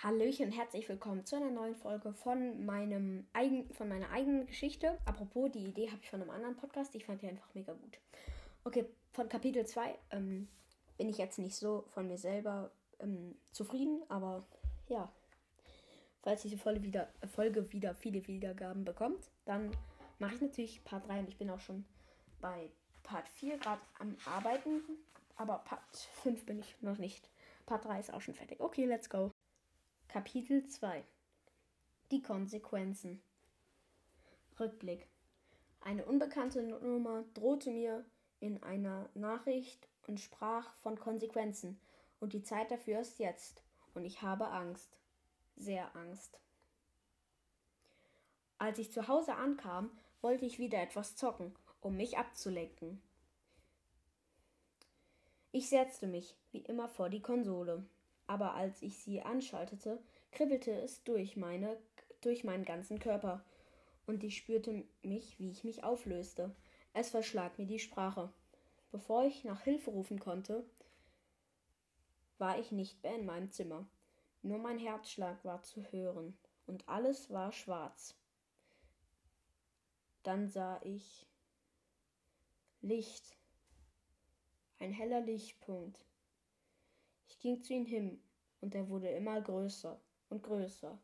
Hallöchen und herzlich willkommen zu einer neuen Folge von meinem eigen, von meiner eigenen Geschichte. Apropos, die Idee habe ich von einem anderen Podcast. Ich fand die einfach mega gut. Okay, von Kapitel 2 ähm, bin ich jetzt nicht so von mir selber ähm, zufrieden, aber ja, falls diese Folge wieder, Folge wieder viele Wiedergaben bekommt, dann mache ich natürlich Part 3 und ich bin auch schon bei Part 4 gerade am Arbeiten, aber Part 5 bin ich noch nicht. Part 3 ist auch schon fertig. Okay, let's go. Kapitel 2 Die Konsequenzen. Rückblick. Eine unbekannte Nummer drohte mir in einer Nachricht und sprach von Konsequenzen, und die Zeit dafür ist jetzt, und ich habe Angst, sehr Angst. Als ich zu Hause ankam, wollte ich wieder etwas zocken, um mich abzulenken. Ich setzte mich, wie immer, vor die Konsole aber als ich sie anschaltete, kribbelte es durch, meine, durch meinen ganzen Körper, und ich spürte mich, wie ich mich auflöste. Es verschlag mir die Sprache. Bevor ich nach Hilfe rufen konnte, war ich nicht mehr in meinem Zimmer. Nur mein Herzschlag war zu hören, und alles war schwarz. Dann sah ich Licht, ein heller Lichtpunkt. Ich ging zu ihm hin, und er wurde immer größer und größer,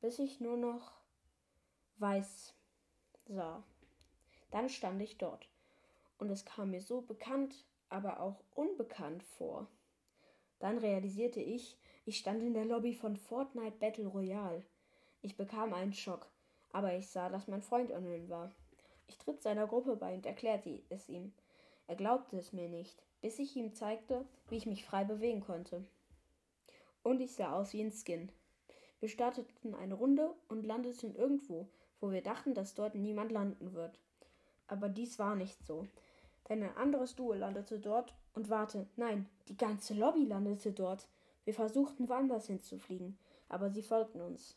bis ich nur noch weiß sah. Dann stand ich dort, und es kam mir so bekannt, aber auch unbekannt vor. Dann realisierte ich, ich stand in der Lobby von Fortnite Battle Royale. Ich bekam einen Schock, aber ich sah, dass mein Freund online war. Ich tritt seiner Gruppe bei und erklärte es ihm. Er glaubte es mir nicht bis ich ihm zeigte, wie ich mich frei bewegen konnte. Und ich sah aus wie ein Skin. Wir starteten eine Runde und landeten irgendwo, wo wir dachten, dass dort niemand landen wird. Aber dies war nicht so. Denn ein anderes Duo landete dort und warte, nein, die ganze Lobby landete dort. Wir versuchten woanders hinzufliegen, aber sie folgten uns.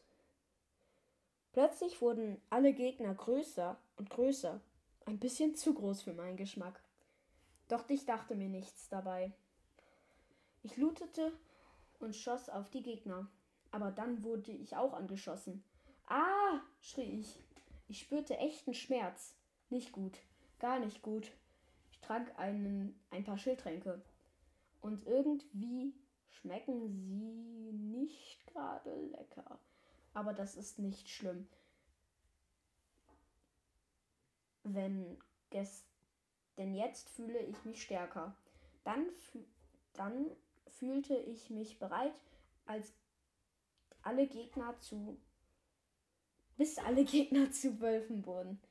Plötzlich wurden alle Gegner größer und größer, ein bisschen zu groß für meinen Geschmack. Doch ich dachte mir nichts dabei. Ich lootete und schoss auf die Gegner. Aber dann wurde ich auch angeschossen. Ah! schrie ich. Ich spürte echten Schmerz. Nicht gut. Gar nicht gut. Ich trank einen, ein paar Schildtränke. Und irgendwie schmecken sie nicht gerade lecker. Aber das ist nicht schlimm. Wenn gestern denn jetzt fühle ich mich stärker. Dann, dann fühlte ich mich bereit, als alle Gegner zu bis alle Gegner zu Wölfen wurden,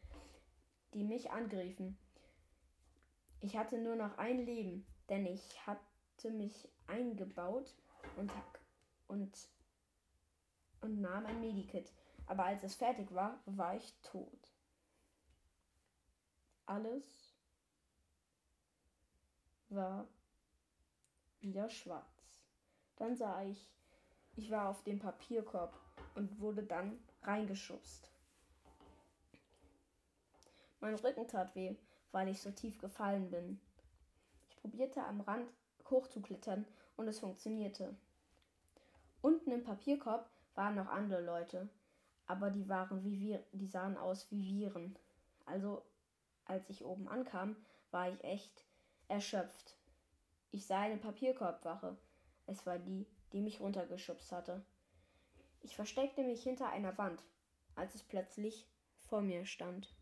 die mich angriffen. Ich hatte nur noch ein Leben, denn ich hatte mich eingebaut und, und, und nahm ein Medikit. Aber als es fertig war, war ich tot. Alles war wieder schwarz. Dann sah ich, ich war auf dem Papierkorb und wurde dann reingeschubst. Mein Rücken tat weh, weil ich so tief gefallen bin. Ich probierte am Rand hochzuklettern und es funktionierte. Unten im Papierkorb waren noch andere Leute, aber die waren wie wir, die sahen aus wie Viren. Also, als ich oben ankam, war ich echt erschöpft. Ich sah eine Papierkorbwache. Es war die, die mich runtergeschubst hatte. Ich versteckte mich hinter einer Wand, als es plötzlich vor mir stand.